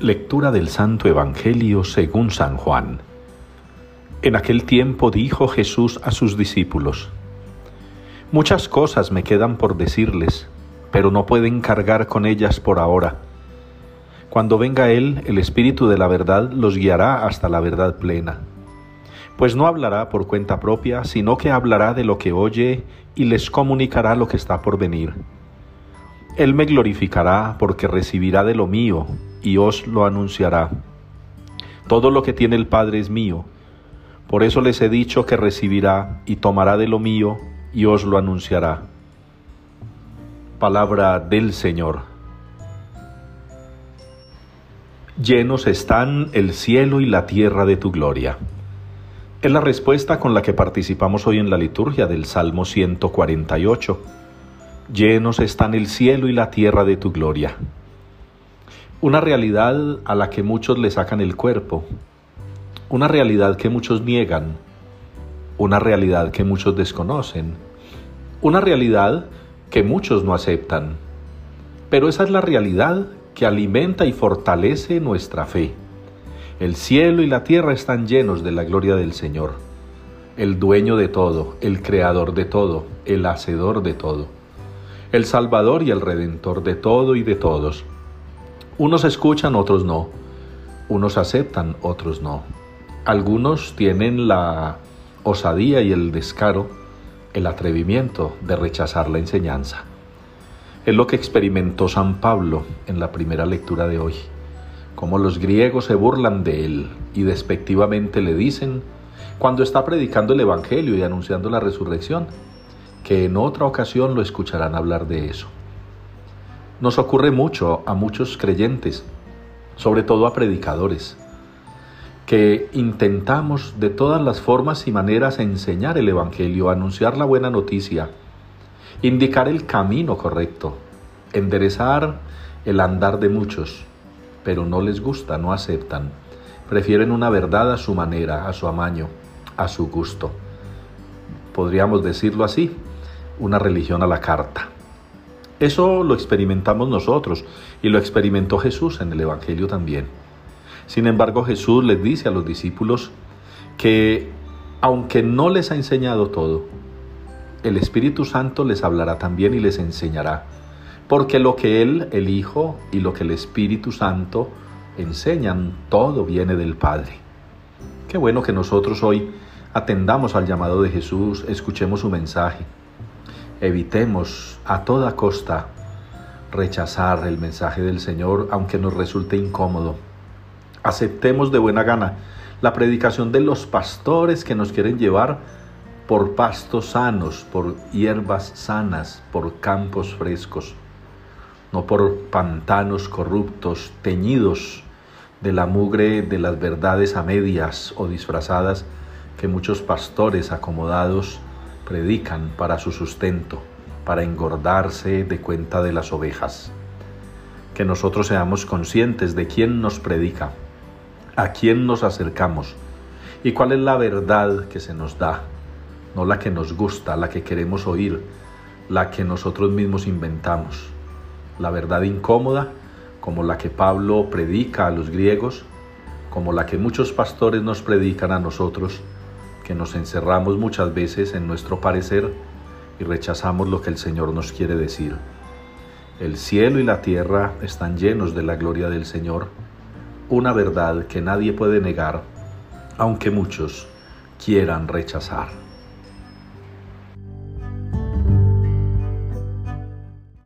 Lectura del Santo Evangelio según San Juan. En aquel tiempo dijo Jesús a sus discípulos, Muchas cosas me quedan por decirles, pero no pueden cargar con ellas por ahora. Cuando venga Él, el Espíritu de la verdad los guiará hasta la verdad plena. Pues no hablará por cuenta propia, sino que hablará de lo que oye y les comunicará lo que está por venir. Él me glorificará porque recibirá de lo mío y os lo anunciará. Todo lo que tiene el Padre es mío. Por eso les he dicho que recibirá y tomará de lo mío y os lo anunciará. Palabra del Señor. Llenos están el cielo y la tierra de tu gloria. Es la respuesta con la que participamos hoy en la liturgia del Salmo 148. Llenos están el cielo y la tierra de tu gloria una realidad a la que muchos le sacan el cuerpo, una realidad que muchos niegan, una realidad que muchos desconocen, una realidad que muchos no aceptan. Pero esa es la realidad que alimenta y fortalece nuestra fe. El cielo y la tierra están llenos de la gloria del Señor, el dueño de todo, el creador de todo, el hacedor de todo, el salvador y el redentor de todo y de todos unos escuchan, otros no. Unos aceptan, otros no. Algunos tienen la osadía y el descaro, el atrevimiento de rechazar la enseñanza. Es lo que experimentó San Pablo en la primera lectura de hoy, como los griegos se burlan de él y despectivamente le dicen, cuando está predicando el Evangelio y anunciando la resurrección, que en otra ocasión lo escucharán hablar de eso. Nos ocurre mucho a muchos creyentes, sobre todo a predicadores, que intentamos de todas las formas y maneras enseñar el Evangelio, anunciar la buena noticia, indicar el camino correcto, enderezar el andar de muchos, pero no les gusta, no aceptan. Prefieren una verdad a su manera, a su amaño, a su gusto. Podríamos decirlo así, una religión a la carta. Eso lo experimentamos nosotros y lo experimentó Jesús en el Evangelio también. Sin embargo, Jesús les dice a los discípulos que aunque no les ha enseñado todo, el Espíritu Santo les hablará también y les enseñará, porque lo que Él, el Hijo, y lo que el Espíritu Santo enseñan, todo viene del Padre. Qué bueno que nosotros hoy atendamos al llamado de Jesús, escuchemos su mensaje Evitemos a toda costa rechazar el mensaje del Señor aunque nos resulte incómodo. Aceptemos de buena gana la predicación de los pastores que nos quieren llevar por pastos sanos, por hierbas sanas, por campos frescos, no por pantanos corruptos, teñidos de la mugre de las verdades a medias o disfrazadas que muchos pastores acomodados predican para su sustento, para engordarse de cuenta de las ovejas. Que nosotros seamos conscientes de quién nos predica, a quién nos acercamos y cuál es la verdad que se nos da, no la que nos gusta, la que queremos oír, la que nosotros mismos inventamos, la verdad incómoda como la que Pablo predica a los griegos, como la que muchos pastores nos predican a nosotros, que nos encerramos muchas veces en nuestro parecer y rechazamos lo que el Señor nos quiere decir. El cielo y la tierra están llenos de la gloria del Señor, una verdad que nadie puede negar, aunque muchos quieran rechazar.